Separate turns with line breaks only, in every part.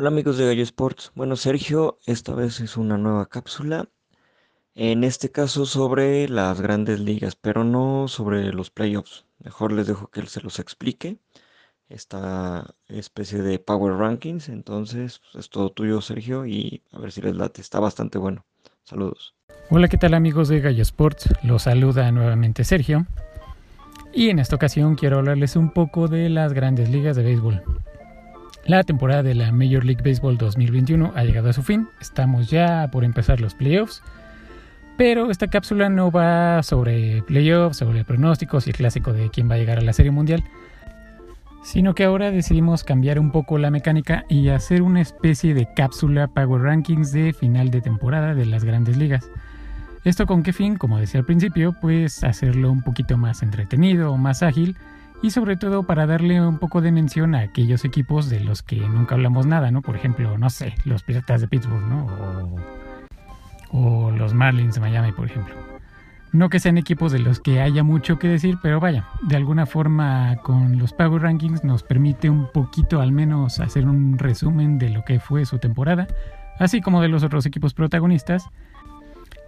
Hola amigos de Gallo Sports. Bueno, Sergio, esta vez es una nueva cápsula. En este caso sobre las grandes ligas, pero no sobre los playoffs. Mejor les dejo que él se los explique. Esta especie de Power Rankings. Entonces, pues, es todo tuyo, Sergio, y a ver si les late. Está bastante bueno. Saludos.
Hola, ¿qué tal amigos de Gallo Sports? Los saluda nuevamente Sergio. Y en esta ocasión quiero hablarles un poco de las grandes ligas de béisbol. La temporada de la Major League Baseball 2021 ha llegado a su fin. Estamos ya por empezar los playoffs. Pero esta cápsula no va sobre playoffs, sobre pronósticos y el clásico de quién va a llegar a la Serie Mundial, sino que ahora decidimos cambiar un poco la mecánica y hacer una especie de cápsula Power Rankings de final de temporada de las grandes ligas. ¿Esto con qué fin? Como decía al principio, pues hacerlo un poquito más entretenido más ágil y sobre todo para darle un poco de mención a aquellos equipos de los que nunca hablamos nada, ¿no? Por ejemplo, no sé, los Piratas de Pittsburgh, ¿no? O, o los Marlins de Miami, por ejemplo. No que sean equipos de los que haya mucho que decir, pero vaya, de alguna forma con los Power Rankings nos permite un poquito al menos hacer un resumen de lo que fue su temporada, así como de los otros equipos protagonistas,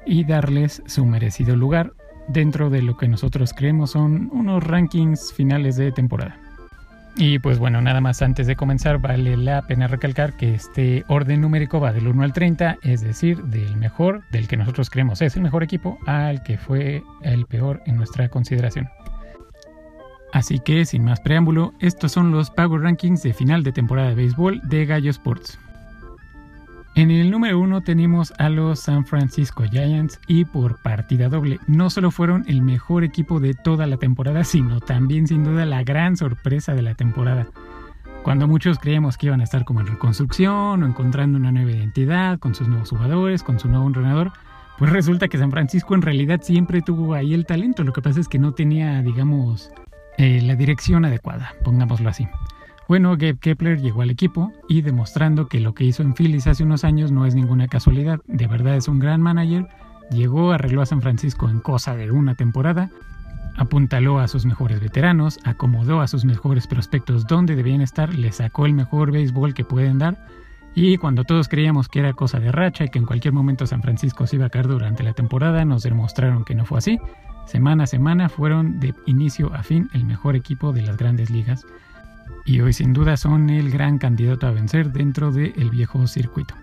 y darles su merecido lugar dentro de lo que nosotros creemos son unos rankings finales de temporada. Y pues bueno, nada más antes de comenzar vale la pena recalcar que este orden numérico va del 1 al 30, es decir, del mejor, del que nosotros creemos es el mejor equipo, al que fue el peor en nuestra consideración. Así que, sin más preámbulo, estos son los Power Rankings de final de temporada de béisbol de Gallo Sports. En el número uno tenemos a los San Francisco Giants y por partida doble no solo fueron el mejor equipo de toda la temporada, sino también sin duda la gran sorpresa de la temporada. Cuando muchos creíamos que iban a estar como en reconstrucción o encontrando una nueva identidad con sus nuevos jugadores, con su nuevo entrenador, pues resulta que San Francisco en realidad siempre tuvo ahí el talento, lo que pasa es que no tenía, digamos, eh, la dirección adecuada, pongámoslo así. Bueno, Gabe Kepler llegó al equipo y demostrando que lo que hizo en Phillies hace unos años no es ninguna casualidad, de verdad es un gran manager, llegó, arregló a San Francisco en cosa de una temporada, apuntaló a sus mejores veteranos, acomodó a sus mejores prospectos donde debían estar, le sacó el mejor béisbol que pueden dar. Y cuando todos creíamos que era cosa de racha y que en cualquier momento San Francisco se iba a caer durante la temporada, nos demostraron que no fue así. Semana a semana fueron de inicio a fin el mejor equipo de las grandes ligas y hoy sin duda son el gran candidato a vencer dentro del viejo circuito.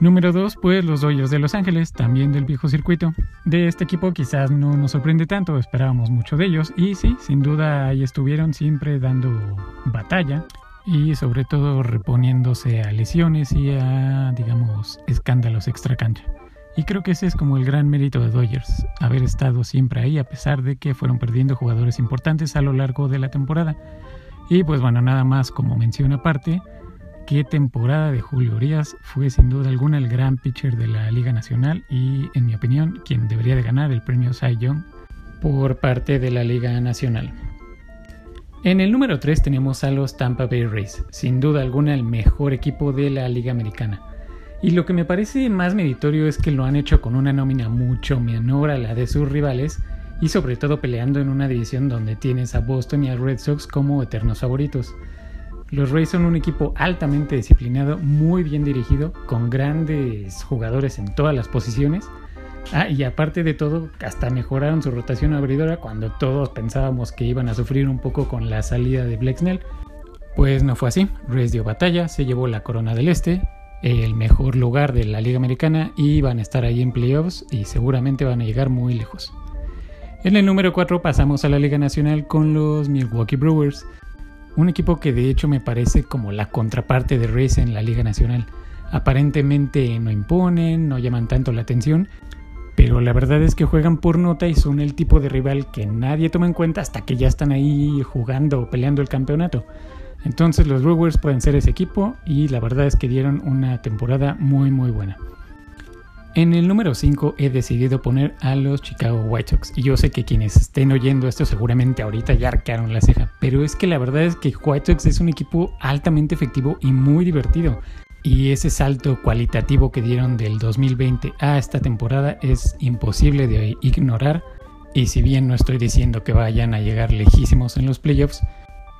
Número 2, pues los Dodgers de Los Ángeles, también del viejo circuito. De este equipo quizás no nos sorprende tanto, esperábamos mucho de ellos y sí, sin duda ahí estuvieron siempre dando batalla y sobre todo reponiéndose a lesiones y a, digamos, escándalos extra cancha. Y creo que ese es como el gran mérito de Dodgers, haber estado siempre ahí a pesar de que fueron perdiendo jugadores importantes a lo largo de la temporada. Y pues bueno, nada más como mención aparte, qué temporada de Julio Urias fue sin duda alguna el gran pitcher de la Liga Nacional y en mi opinión quien debería de ganar el premio Cy Young por parte de la Liga Nacional. En el número 3 tenemos a los Tampa Bay Rays, sin duda alguna el mejor equipo de la Liga Americana. Y lo que me parece más meritorio es que lo han hecho con una nómina mucho menor a la de sus rivales y sobre todo peleando en una división donde tienes a Boston y a Red Sox como eternos favoritos. Los Rays son un equipo altamente disciplinado, muy bien dirigido, con grandes jugadores en todas las posiciones. Ah, y aparte de todo, hasta mejoraron su rotación abridora cuando todos pensábamos que iban a sufrir un poco con la salida de Blexnell. Pues no fue así, Rays dio batalla, se llevó la corona del este el mejor lugar de la Liga Americana y van a estar ahí en playoffs y seguramente van a llegar muy lejos. En el número 4 pasamos a la Liga Nacional con los Milwaukee Brewers, un equipo que de hecho me parece como la contraparte de Race en la Liga Nacional. Aparentemente no imponen, no llaman tanto la atención, pero la verdad es que juegan por nota y son el tipo de rival que nadie toma en cuenta hasta que ya están ahí jugando o peleando el campeonato. Entonces los Brewers pueden ser ese equipo y la verdad es que dieron una temporada muy muy buena. En el número 5 he decidido poner a los Chicago White Sox. Y yo sé que quienes estén oyendo esto seguramente ahorita ya arquearon la ceja. Pero es que la verdad es que White Sox es un equipo altamente efectivo y muy divertido. Y ese salto cualitativo que dieron del 2020 a esta temporada es imposible de ignorar. Y si bien no estoy diciendo que vayan a llegar lejísimos en los playoffs,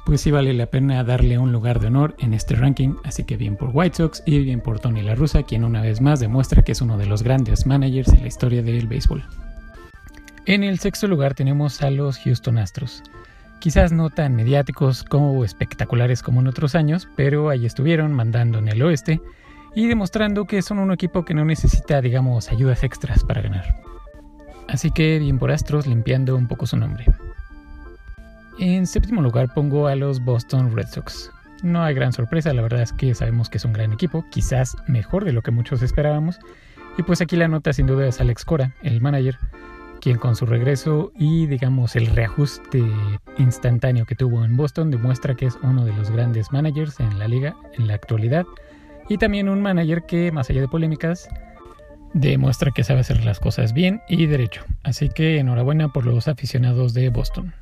pues sí vale la pena darle un lugar de honor en este ranking, así que bien por White Sox y bien por Tony La Russa, quien una vez más demuestra que es uno de los grandes managers en la historia del béisbol. En el sexto lugar tenemos a los Houston Astros. Quizás no tan mediáticos como espectaculares como en otros años, pero ahí estuvieron mandando en el oeste y demostrando que son un equipo que no necesita, digamos, ayudas extras para ganar. Así que bien por Astros limpiando un poco su nombre. En séptimo lugar pongo a los Boston Red Sox. No hay gran sorpresa, la verdad es que sabemos que es un gran equipo, quizás mejor de lo que muchos esperábamos. Y pues aquí la nota sin duda es Alex Cora, el manager, quien con su regreso y digamos el reajuste instantáneo que tuvo en Boston demuestra que es uno de los grandes managers en la liga en la actualidad y también un manager que, más allá de polémicas, demuestra que sabe hacer las cosas bien y derecho. Así que enhorabuena por los aficionados de Boston.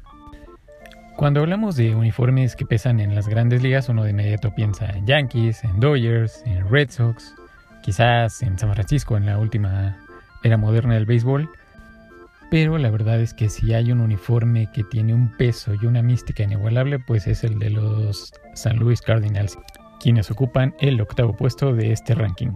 Cuando hablamos de uniformes que pesan en las grandes ligas, uno de inmediato piensa en Yankees, en Dodgers, en Red Sox, quizás en San Francisco en la última era moderna del béisbol. Pero la verdad es que si hay un uniforme que tiene un peso y una mística inigualable, pues es el de los San Luis Cardinals quienes ocupan el octavo puesto de este ranking.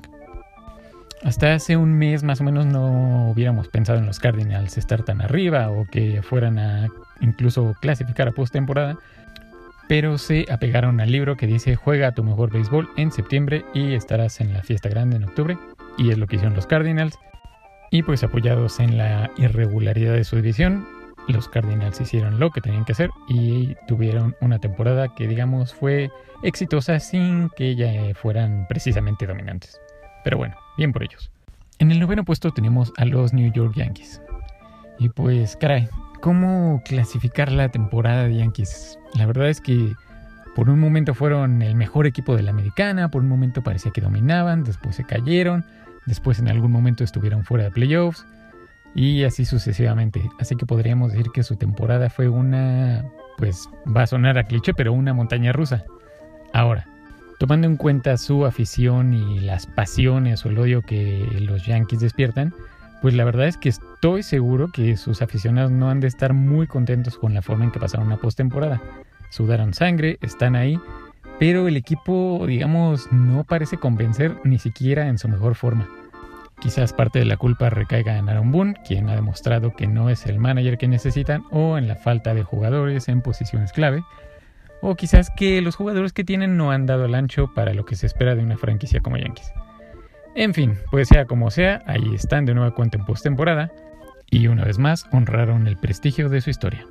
Hasta hace un mes más o menos no hubiéramos pensado en los Cardinals estar tan arriba o que fueran a incluso clasificar a postemporada, pero se apegaron al libro que dice juega tu mejor béisbol en septiembre y estarás en la fiesta grande en octubre, y es lo que hicieron los Cardinals. Y pues apoyados en la irregularidad de su división, los Cardinals hicieron lo que tenían que hacer y tuvieron una temporada que digamos fue exitosa sin que ya fueran precisamente dominantes. Pero bueno, bien por ellos. En el noveno puesto tenemos a los New York Yankees. Y pues, caray, ¿cómo clasificar la temporada de Yankees? La verdad es que por un momento fueron el mejor equipo de la americana, por un momento parecía que dominaban, después se cayeron, después en algún momento estuvieron fuera de playoffs y así sucesivamente. Así que podríamos decir que su temporada fue una, pues va a sonar a cliché, pero una montaña rusa. Ahora, tomando en cuenta su afición y las pasiones o el odio que los Yankees despiertan, pues la verdad es que estoy seguro que sus aficionados no han de estar muy contentos con la forma en que pasaron la postemporada. Sudaron sangre, están ahí, pero el equipo, digamos, no parece convencer ni siquiera en su mejor forma. Quizás parte de la culpa recaiga en Aaron Boone, quien ha demostrado que no es el manager que necesitan, o en la falta de jugadores en posiciones clave, o quizás que los jugadores que tienen no han dado el ancho para lo que se espera de una franquicia como Yankees. En fin, pues sea como sea, ahí están de nueva cuenta en postemporada, y una vez más honraron el prestigio de su historia.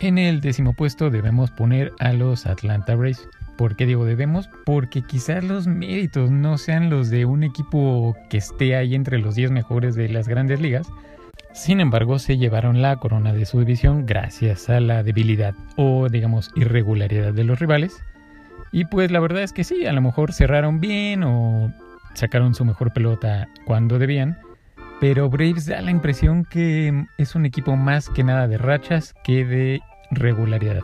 En el décimo puesto debemos poner a los Atlanta Braves, ¿Por qué digo debemos? Porque quizás los méritos no sean los de un equipo que esté ahí entre los 10 mejores de las grandes ligas. Sin embargo, se llevaron la corona de su división gracias a la debilidad o digamos irregularidad de los rivales. Y pues la verdad es que sí, a lo mejor cerraron bien o sacaron su mejor pelota cuando debían. Pero Braves da la impresión que es un equipo más que nada de rachas que de regularidad.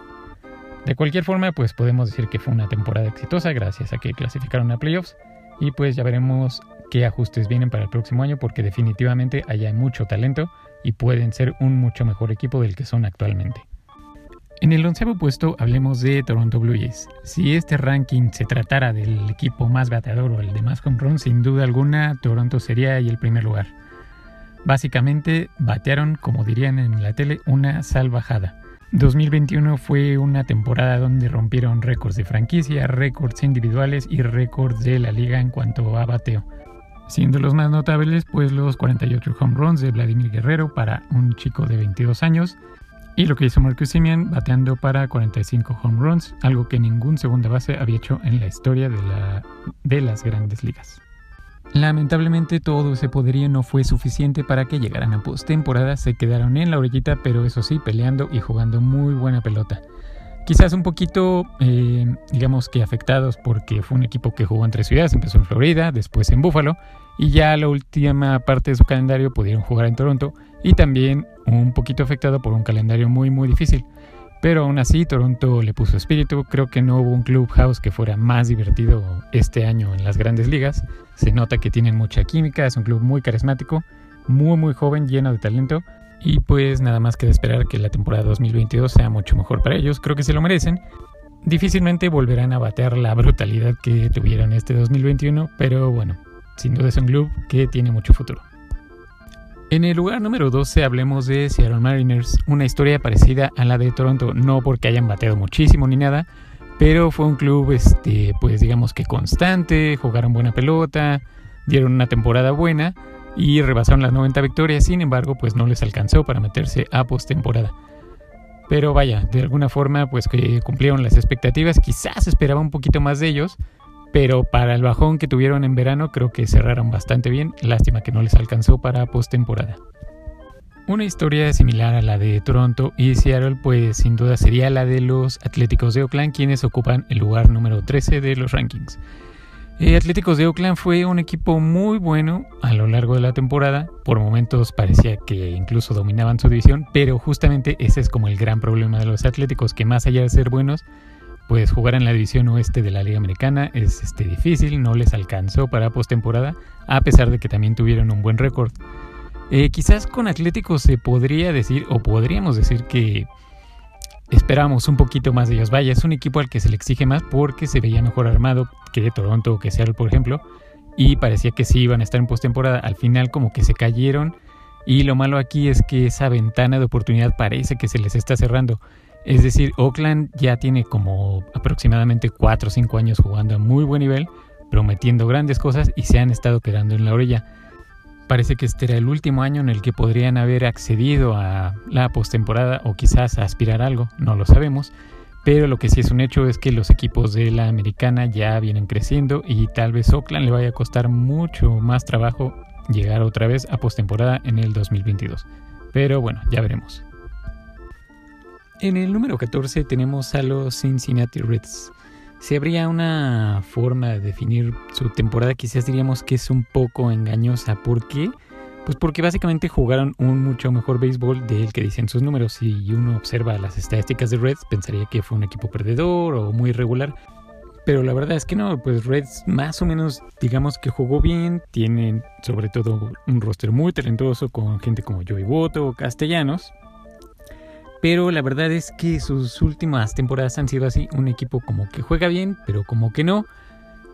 De cualquier forma, pues podemos decir que fue una temporada exitosa gracias a que clasificaron a playoffs y pues ya veremos qué ajustes vienen para el próximo año porque definitivamente hay mucho talento y pueden ser un mucho mejor equipo del que son actualmente. En el onceavo puesto hablemos de Toronto Blue Jays. Si este ranking se tratara del equipo más bateador o el de más home runs, sin duda alguna Toronto sería el primer lugar. Básicamente batearon, como dirían en la tele, una salvajada. 2021 fue una temporada donde rompieron récords de franquicia, récords individuales y récords de la liga en cuanto a bateo. Siendo los más notables, pues los 48 home runs de Vladimir Guerrero para un chico de 22 años y lo que hizo Marcus Simeon bateando para 45 home runs, algo que ningún segunda base había hecho en la historia de, la, de las grandes ligas. Lamentablemente todo ese poderío no fue suficiente para que llegaran a postemporada, se quedaron en la orillita, pero eso sí, peleando y jugando muy buena pelota. Quizás un poquito, eh, digamos que afectados porque fue un equipo que jugó en tres ciudades, empezó en Florida, después en Buffalo, y ya la última parte de su calendario pudieron jugar en Toronto, y también un poquito afectado por un calendario muy muy difícil. Pero aún así, Toronto le puso espíritu. Creo que no hubo un clubhouse que fuera más divertido este año en las grandes ligas. Se nota que tienen mucha química, es un club muy carismático, muy muy joven, lleno de talento. Y pues nada más que esperar que la temporada 2022 sea mucho mejor para ellos. Creo que se lo merecen. difícilmente volverán a batear la brutalidad que tuvieron este 2021, pero bueno, sin duda es un club que tiene mucho futuro. En el lugar número 12 hablemos de Seattle Mariners, una historia parecida a la de Toronto, no porque hayan bateado muchísimo ni nada, pero fue un club, este, pues digamos que constante, jugaron buena pelota, dieron una temporada buena y rebasaron las 90 victorias, sin embargo, pues no les alcanzó para meterse a postemporada. Pero vaya, de alguna forma, pues que cumplieron las expectativas, quizás esperaba un poquito más de ellos, pero para el bajón que tuvieron en verano creo que cerraron bastante bien, lástima que no les alcanzó para postemporada. Una historia similar a la de Toronto y Seattle pues sin duda sería la de los Atléticos de Oakland quienes ocupan el lugar número 13 de los rankings. Eh, Atléticos de Oakland fue un equipo muy bueno a lo largo de la temporada, por momentos parecía que incluso dominaban su división, pero justamente ese es como el gran problema de los Atléticos, que más allá de ser buenos, pues jugar en la división oeste de la Liga Americana es este, difícil, no les alcanzó para postemporada, a pesar de que también tuvieron un buen récord. Eh, quizás con Atlético se podría decir, o podríamos decir que esperábamos un poquito más de ellos. Vaya, es un equipo al que se le exige más porque se veía mejor armado que Toronto o que Seattle, por ejemplo, y parecía que sí iban a estar en postemporada. Al final, como que se cayeron. Y lo malo aquí es que esa ventana de oportunidad parece que se les está cerrando. Es decir, Oakland ya tiene como aproximadamente 4 o 5 años jugando a muy buen nivel, prometiendo grandes cosas y se han estado quedando en la orilla. Parece que este era el último año en el que podrían haber accedido a la postemporada o quizás aspirar a algo, no lo sabemos. Pero lo que sí es un hecho es que los equipos de la americana ya vienen creciendo y tal vez Oakland le vaya a costar mucho más trabajo llegar otra vez a postemporada en el 2022. Pero bueno, ya veremos. En el número 14 tenemos a los Cincinnati Reds. Si habría una forma de definir su temporada, quizás diríamos que es un poco engañosa. ¿Por qué? Pues porque básicamente jugaron un mucho mejor béisbol del que dicen sus números. Si uno observa las estadísticas de Reds, pensaría que fue un equipo perdedor o muy irregular. Pero la verdad es que no, pues Reds más o menos digamos que jugó bien, tienen sobre todo un roster muy talentoso con gente como Joey Boto o Castellanos, pero la verdad es que sus últimas temporadas han sido así, un equipo como que juega bien, pero como que no,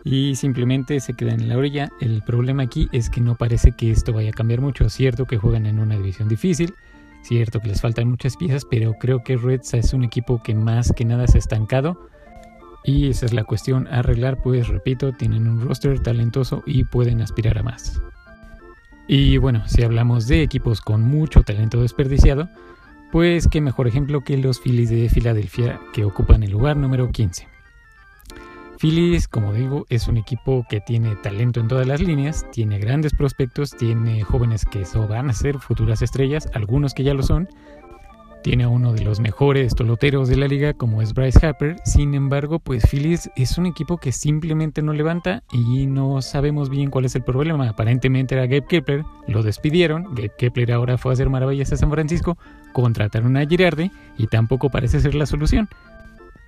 y simplemente se queda en la orilla. El problema aquí es que no parece que esto vaya a cambiar mucho. Cierto que juegan en una división difícil, cierto que les faltan muchas piezas, pero creo que Reds es un equipo que más que nada se ha estancado. Y esa es la cuestión arreglar, pues repito, tienen un roster talentoso y pueden aspirar a más. Y bueno, si hablamos de equipos con mucho talento desperdiciado, pues qué mejor ejemplo que los Phillies de Filadelfia que ocupan el lugar número 15. Phillies, como digo, es un equipo que tiene talento en todas las líneas, tiene grandes prospectos, tiene jóvenes que van a ser futuras estrellas, algunos que ya lo son, tiene uno de los mejores toloteros de la liga como es Bryce Harper. Sin embargo, pues Phillies es un equipo que simplemente no levanta y no sabemos bien cuál es el problema. Aparentemente era Gabe Kepler, lo despidieron. Gabe Kepler ahora fue a hacer maravillas a San Francisco, contrataron a Girardi y tampoco parece ser la solución.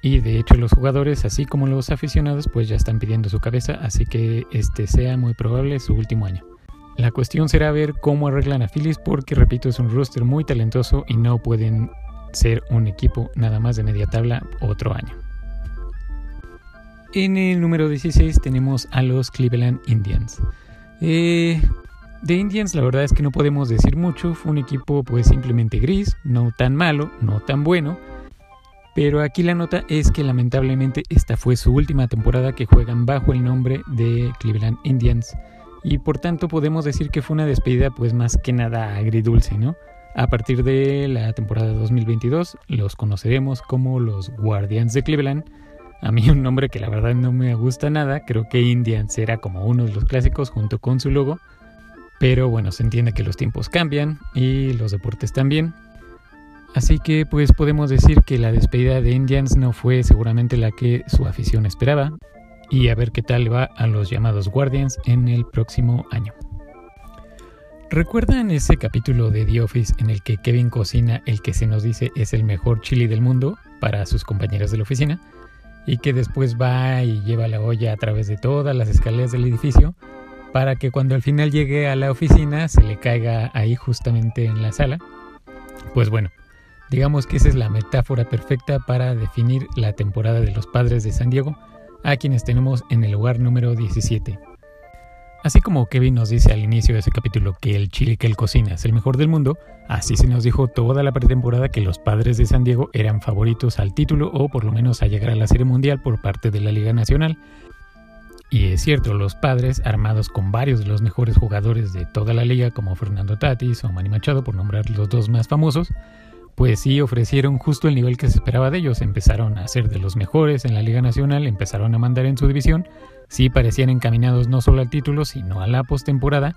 Y de hecho los jugadores, así como los aficionados, pues ya están pidiendo su cabeza, así que este sea muy probable su último año. La cuestión será ver cómo arreglan a Phillies porque, repito, es un roster muy talentoso y no pueden ser un equipo nada más de media tabla otro año. En el número 16 tenemos a los Cleveland Indians. Eh, de Indians la verdad es que no podemos decir mucho, fue un equipo pues simplemente gris, no tan malo, no tan bueno, pero aquí la nota es que lamentablemente esta fue su última temporada que juegan bajo el nombre de Cleveland Indians. Y por tanto podemos decir que fue una despedida pues más que nada agridulce, ¿no? A partir de la temporada 2022 los conoceremos como los Guardians de Cleveland. A mí un nombre que la verdad no me gusta nada, creo que Indians era como uno de los clásicos junto con su logo, pero bueno, se entiende que los tiempos cambian y los deportes también. Así que pues podemos decir que la despedida de Indians no fue seguramente la que su afición esperaba, y a ver qué tal va a los llamados Guardians en el próximo año. ¿Recuerdan ese capítulo de The Office en el que Kevin cocina el que se nos dice es el mejor chili del mundo para sus compañeros de la oficina? Y que después va y lleva la olla a través de todas las escaleras del edificio para que cuando al final llegue a la oficina se le caiga ahí justamente en la sala. Pues bueno, Digamos que esa es la metáfora perfecta para definir la temporada de los padres de San Diego, a quienes tenemos en el lugar número 17. Así como Kevin nos dice al inicio de ese capítulo que el chile que él cocina es el mejor del mundo, así se nos dijo toda la pretemporada que los padres de San Diego eran favoritos al título o por lo menos a llegar a la Serie Mundial por parte de la Liga Nacional. Y es cierto, los padres, armados con varios de los mejores jugadores de toda la liga, como Fernando Tatis o Manny Machado, por nombrar los dos más famosos, pues sí ofrecieron justo el nivel que se esperaba de ellos. Empezaron a ser de los mejores en la Liga Nacional, empezaron a mandar en su división sí parecían encaminados no solo al título, sino a la postemporada,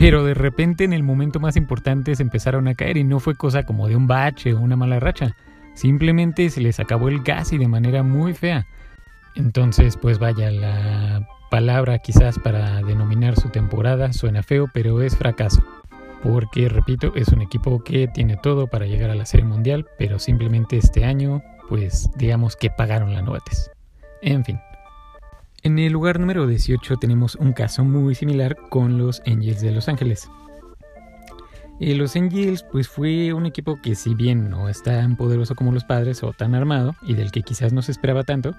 pero de repente en el momento más importante se empezaron a caer y no fue cosa como de un bache o una mala racha, simplemente se les acabó el gas y de manera muy fea. Entonces, pues vaya, la palabra quizás para denominar su temporada suena feo, pero es fracaso. Porque, repito, es un equipo que tiene todo para llegar a la Serie Mundial, pero simplemente este año, pues digamos que pagaron la novates. En fin. En el lugar número 18 tenemos un caso muy similar con los Angels de Los Ángeles. Eh, los Angels pues fue un equipo que si bien no es tan poderoso como los padres o tan armado y del que quizás no se esperaba tanto,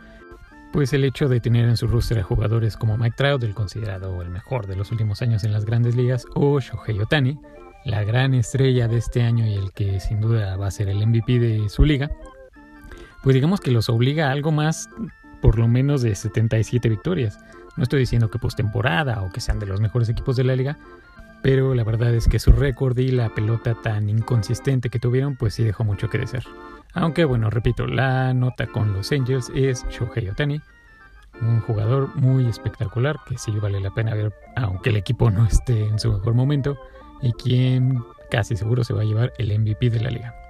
pues el hecho de tener en su roster a jugadores como Mike Trout, el considerado el mejor de los últimos años en las grandes ligas, o Shohei Otani, la gran estrella de este año y el que sin duda va a ser el MVP de su liga, pues digamos que los obliga a algo más por lo menos de 77 victorias. No estoy diciendo que postemporada o que sean de los mejores equipos de la liga, pero la verdad es que su récord y la pelota tan inconsistente que tuvieron, pues sí dejó mucho que desear. Aunque bueno, repito, la nota con los Angels es Shohei Otani, un jugador muy espectacular que sí vale la pena ver, aunque el equipo no esté en su mejor momento, y quien casi seguro se va a llevar el MVP de la liga.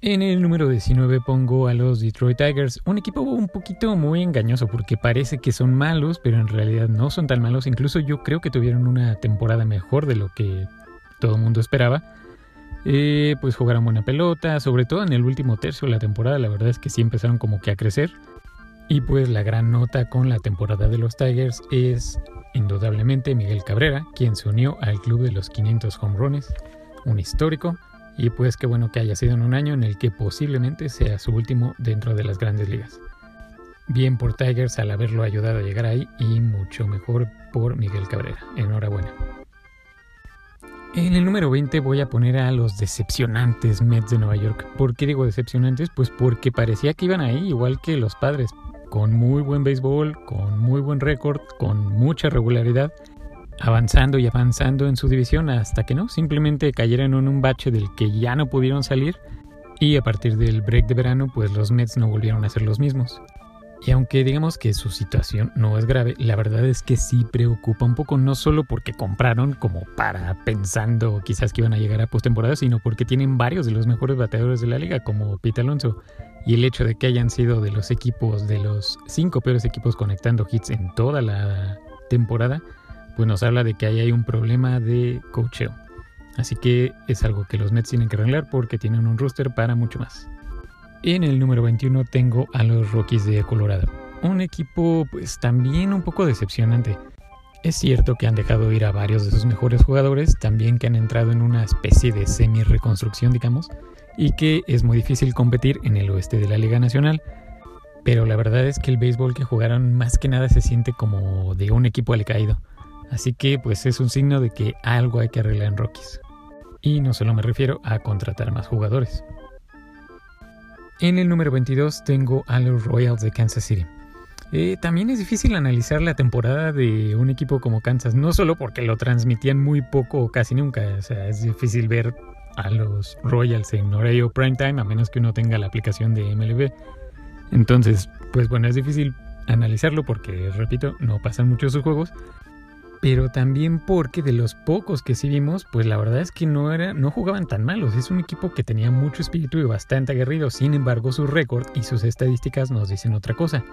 En el número 19 pongo a los Detroit Tigers, un equipo un poquito muy engañoso porque parece que son malos, pero en realidad no son tan malos. Incluso yo creo que tuvieron una temporada mejor de lo que todo el mundo esperaba. Eh, pues jugaron buena pelota, sobre todo en el último tercio de la temporada, la verdad es que sí empezaron como que a crecer. Y pues la gran nota con la temporada de los Tigers es indudablemente Miguel Cabrera, quien se unió al club de los 500 home runs, un histórico y pues qué bueno que haya sido en un año en el que posiblemente sea su último dentro de las grandes ligas. Bien por Tigers al haberlo ayudado a llegar ahí y mucho mejor por Miguel Cabrera. Enhorabuena. En el número 20 voy a poner a los decepcionantes Mets de Nueva York. ¿Por qué digo decepcionantes? Pues porque parecía que iban ahí igual que los padres, con muy buen béisbol, con muy buen récord, con mucha regularidad avanzando y avanzando en su división hasta que no, simplemente cayeron en un bache del que ya no pudieron salir y a partir del break de verano pues los Mets no volvieron a ser los mismos. Y aunque digamos que su situación no es grave, la verdad es que sí preocupa un poco, no solo porque compraron como para pensando quizás que iban a llegar a postemporada, sino porque tienen varios de los mejores bateadores de la liga, como Pete Alonso. Y el hecho de que hayan sido de los equipos, de los cinco peores equipos conectando hits en toda la temporada, nos habla de que ahí hay un problema de cocheo. Así que es algo que los Mets tienen que arreglar porque tienen un roster para mucho más. En el número 21 tengo a los Rockies de Colorado. Un equipo pues también un poco decepcionante. Es cierto que han dejado ir a varios de sus mejores jugadores, también que han entrado en una especie de semi-reconstrucción, digamos, y que es muy difícil competir en el oeste de la Liga Nacional. Pero la verdad es que el béisbol que jugaron más que nada se siente como de un equipo al caído. Así que pues es un signo de que algo hay que arreglar en Rockies. Y no solo me refiero a contratar más jugadores. En el número 22 tengo a los Royals de Kansas City. Eh, también es difícil analizar la temporada de un equipo como Kansas, no solo porque lo transmitían muy poco o casi nunca, o sea, es difícil ver a los Royals en horario primetime a menos que uno tenga la aplicación de MLB. Entonces, pues bueno, es difícil analizarlo porque, repito, no pasan muchos sus juegos, pero también porque de los pocos que sí vimos, pues la verdad es que no, era, no jugaban tan malos. Es un equipo que tenía mucho espíritu y bastante aguerrido. Sin embargo, su récord y sus estadísticas nos dicen otra cosa.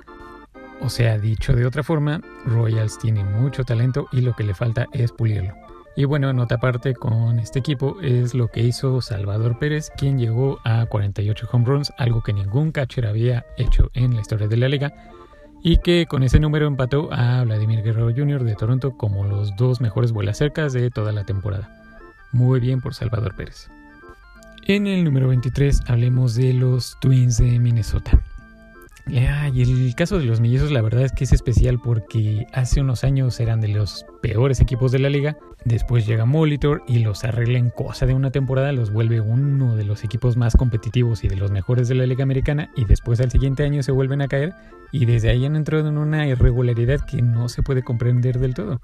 O sea, dicho de otra forma, Royals tiene mucho talento y lo que le falta es pulirlo. Y bueno, nota aparte con este equipo es lo que hizo Salvador Pérez, quien llegó a 48 home runs, algo que ningún catcher había hecho en la historia de la liga y que con ese número empató a Vladimir Guerrero Jr. de Toronto como los dos mejores vuelas cercas de toda la temporada. Muy bien por Salvador Pérez. En el número 23 hablemos de los Twins de Minnesota. y el caso de los mellizos la verdad es que es especial porque hace unos años eran de los peores equipos de la liga. Después llega Molitor y los arregla en cosa de una temporada, los vuelve uno de los equipos más competitivos y de los mejores de la liga americana y después al siguiente año se vuelven a caer y desde ahí han entrado en una irregularidad que no se puede comprender del todo.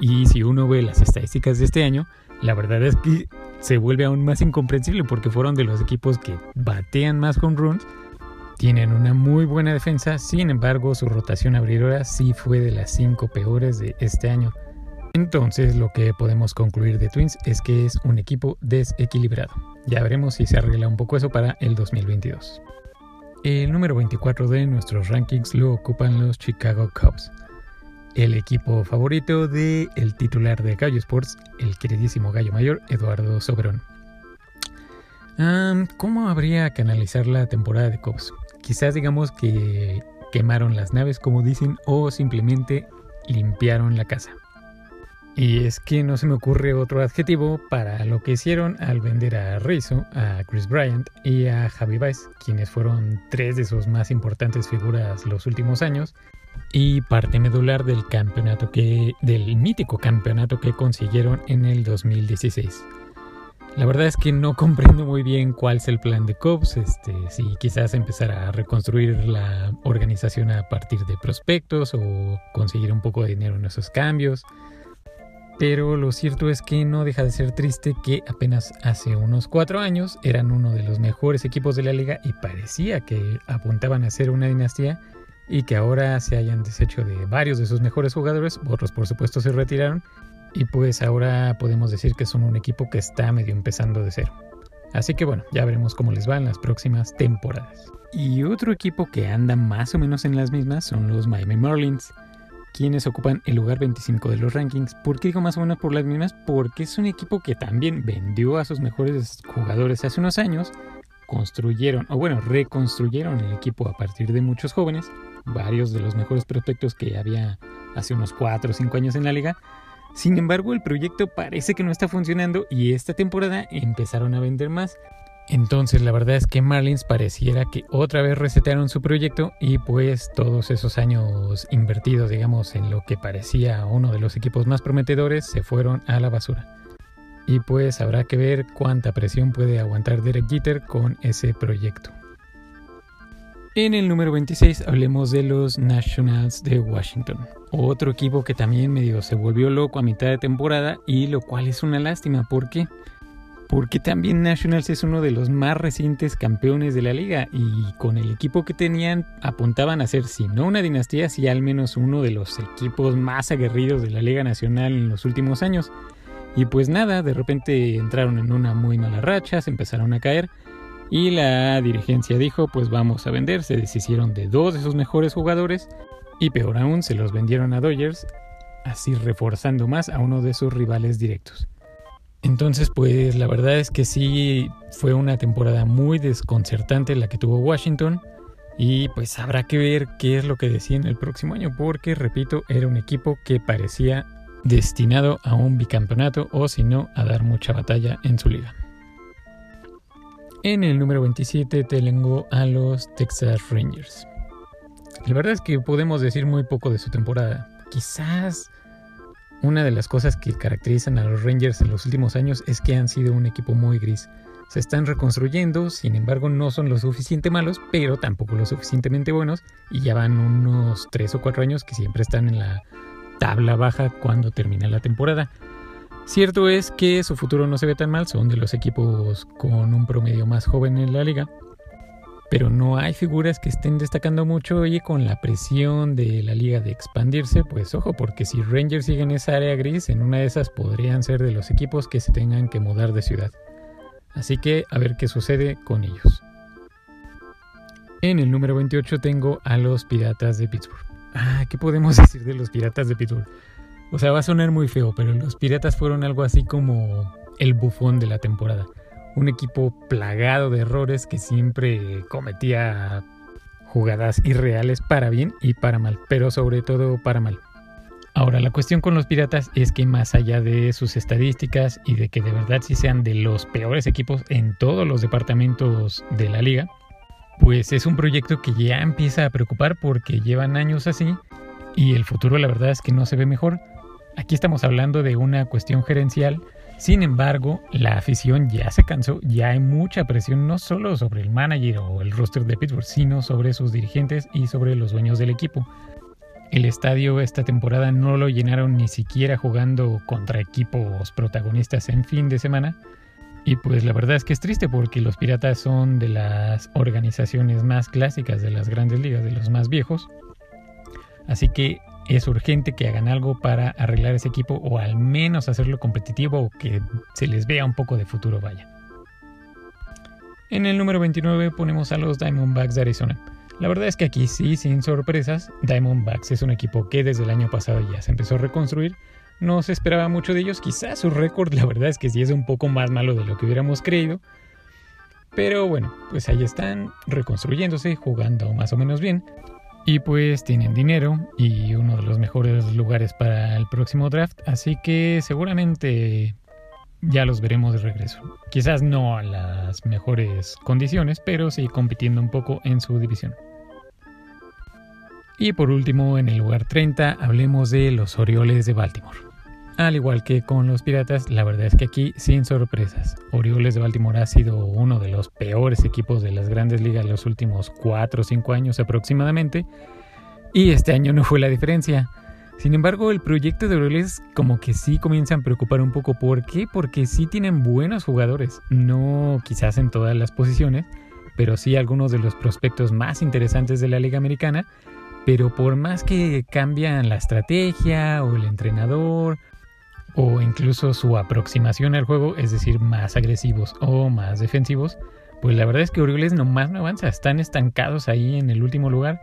Y si uno ve las estadísticas de este año, la verdad es que se vuelve aún más incomprensible porque fueron de los equipos que batean más con runs, tienen una muy buena defensa, sin embargo su rotación abridora sí fue de las 5 peores de este año. Entonces lo que podemos concluir de Twins es que es un equipo desequilibrado. Ya veremos si se arregla un poco eso para el 2022. El número 24 de nuestros rankings lo ocupan los Chicago Cubs el equipo favorito del el titular de Gallo Sports, el queridísimo Gallo Mayor, Eduardo Soberón. ¿Cómo habría que analizar la temporada de Cubs? Quizás digamos que quemaron las naves, como dicen, o simplemente limpiaron la casa. Y es que no se me ocurre otro adjetivo para lo que hicieron al vender a Rizzo, a Chris Bryant y a Javi Baez, quienes fueron tres de sus más importantes figuras los últimos años y parte medular del del mítico campeonato que consiguieron en el 2016. La verdad es que no comprendo muy bien cuál es el plan de Cubs, este, si quizás empezar a reconstruir la organización a partir de prospectos o conseguir un poco de dinero en esos cambios. Pero lo cierto es que no deja de ser triste que apenas hace unos cuatro años eran uno de los mejores equipos de la liga y parecía que apuntaban a ser una dinastía y que ahora se hayan deshecho de varios de sus mejores jugadores, otros por supuesto se retiraron y pues ahora podemos decir que son un equipo que está medio empezando de cero. Así que bueno, ya veremos cómo les va en las próximas temporadas. Y otro equipo que anda más o menos en las mismas son los Miami Marlins, quienes ocupan el lugar 25 de los rankings. ¿Por qué digo más o menos por las mismas? Porque es un equipo que también vendió a sus mejores jugadores hace unos años, construyeron, o bueno, reconstruyeron el equipo a partir de muchos jóvenes varios de los mejores prospectos que había hace unos 4 o 5 años en la liga. Sin embargo, el proyecto parece que no está funcionando y esta temporada empezaron a vender más. Entonces la verdad es que Marlins pareciera que otra vez recetaron su proyecto y pues todos esos años invertidos digamos en lo que parecía uno de los equipos más prometedores se fueron a la basura. Y pues habrá que ver cuánta presión puede aguantar Derek Jeter con ese proyecto. En el número 26 hablemos de los Nationals de Washington. Otro equipo que también medio se volvió loco a mitad de temporada y lo cual es una lástima. ¿Por qué? Porque también Nationals es uno de los más recientes campeones de la liga y con el equipo que tenían apuntaban a ser si no una dinastía, si al menos uno de los equipos más aguerridos de la liga nacional en los últimos años. Y pues nada, de repente entraron en una muy mala racha, se empezaron a caer y la dirigencia dijo, pues vamos a vender, se deshicieron de dos de sus mejores jugadores y peor aún se los vendieron a Dodgers, así reforzando más a uno de sus rivales directos. Entonces, pues la verdad es que sí fue una temporada muy desconcertante la que tuvo Washington y pues habrá que ver qué es lo que decían el próximo año porque, repito, era un equipo que parecía destinado a un bicampeonato o si no a dar mucha batalla en su liga. En el número 27 tengo a los Texas Rangers. La verdad es que podemos decir muy poco de su temporada. Quizás una de las cosas que caracterizan a los Rangers en los últimos años es que han sido un equipo muy gris. Se están reconstruyendo, sin embargo no son lo suficiente malos, pero tampoco lo suficientemente buenos y ya van unos 3 o 4 años que siempre están en la tabla baja cuando termina la temporada. Cierto es que su futuro no se ve tan mal, son de los equipos con un promedio más joven en la liga, pero no hay figuras que estén destacando mucho y con la presión de la liga de expandirse, pues ojo, porque si Rangers sigue en esa área gris, en una de esas podrían ser de los equipos que se tengan que mudar de ciudad. Así que a ver qué sucede con ellos. En el número 28 tengo a los Piratas de Pittsburgh. Ah, ¿qué podemos decir de los Piratas de Pittsburgh? O sea, va a sonar muy feo, pero los Piratas fueron algo así como el bufón de la temporada. Un equipo plagado de errores que siempre cometía jugadas irreales para bien y para mal, pero sobre todo para mal. Ahora, la cuestión con los Piratas es que más allá de sus estadísticas y de que de verdad sí sean de los peores equipos en todos los departamentos de la liga, pues es un proyecto que ya empieza a preocupar porque llevan años así y el futuro la verdad es que no se ve mejor. Aquí estamos hablando de una cuestión gerencial, sin embargo, la afición ya se cansó, ya hay mucha presión no solo sobre el manager o el roster de Pittsburgh, sino sobre sus dirigentes y sobre los dueños del equipo. El estadio esta temporada no lo llenaron ni siquiera jugando contra equipos protagonistas en fin de semana. Y pues la verdad es que es triste porque los Piratas son de las organizaciones más clásicas de las grandes ligas, de los más viejos. Así que es urgente que hagan algo para arreglar ese equipo o al menos hacerlo competitivo o que se les vea un poco de futuro vaya. En el número 29 ponemos a los Diamondbacks de Arizona. La verdad es que aquí sí, sin sorpresas, Diamondbacks es un equipo que desde el año pasado ya se empezó a reconstruir. No se esperaba mucho de ellos, quizás su récord la verdad es que sí es un poco más malo de lo que hubiéramos creído. Pero bueno, pues ahí están reconstruyéndose, jugando más o menos bien. Y pues tienen dinero y uno de los mejores lugares para el próximo draft, así que seguramente ya los veremos de regreso. Quizás no a las mejores condiciones, pero sí compitiendo un poco en su división. Y por último, en el lugar 30, hablemos de los Orioles de Baltimore. Al igual que con los Piratas, la verdad es que aquí sin sorpresas. Orioles de Baltimore ha sido uno de los peores equipos de las grandes ligas los últimos 4 o 5 años aproximadamente. Y este año no fue la diferencia. Sin embargo, el proyecto de Orioles como que sí comienzan a preocupar un poco. ¿Por qué? Porque sí tienen buenos jugadores. No quizás en todas las posiciones, pero sí algunos de los prospectos más interesantes de la Liga Americana. Pero por más que cambian la estrategia o el entrenador o incluso su aproximación al juego, es decir, más agresivos o más defensivos, pues la verdad es que Orioles nomás no avanza, están estancados ahí en el último lugar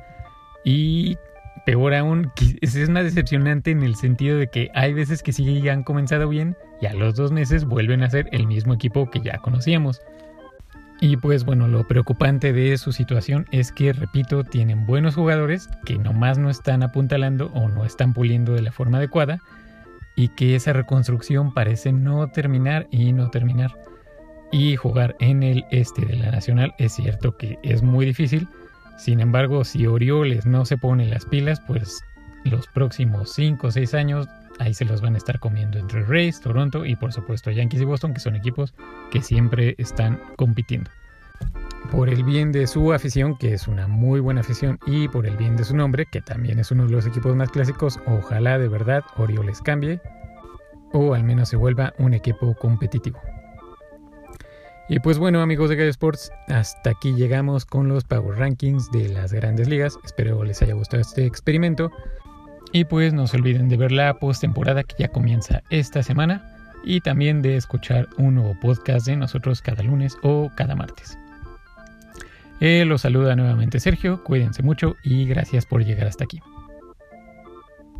y peor aún, es más decepcionante en el sentido de que hay veces que sí han comenzado bien y a los dos meses vuelven a ser el mismo equipo que ya conocíamos. Y pues bueno, lo preocupante de su situación es que, repito, tienen buenos jugadores que nomás no están apuntalando o no están puliendo de la forma adecuada y que esa reconstrucción parece no terminar y no terminar. Y jugar en el este de la Nacional es cierto que es muy difícil. Sin embargo, si Orioles no se pone las pilas, pues los próximos 5 o 6 años ahí se los van a estar comiendo entre Rays, Toronto y por supuesto Yankees y Boston, que son equipos que siempre están compitiendo por el bien de su afición, que es una muy buena afición, y por el bien de su nombre, que también es uno de los equipos más clásicos, ojalá de verdad Orioles cambie, o al menos se vuelva un equipo competitivo. Y pues bueno amigos de Gallo Sports, hasta aquí llegamos con los Power Rankings de las grandes ligas. Espero les haya gustado este experimento. Y pues no se olviden de ver la postemporada que ya comienza esta semana y también de escuchar un nuevo podcast de nosotros cada lunes o cada martes. Eh, los saluda nuevamente Sergio, cuídense mucho y gracias por llegar hasta aquí.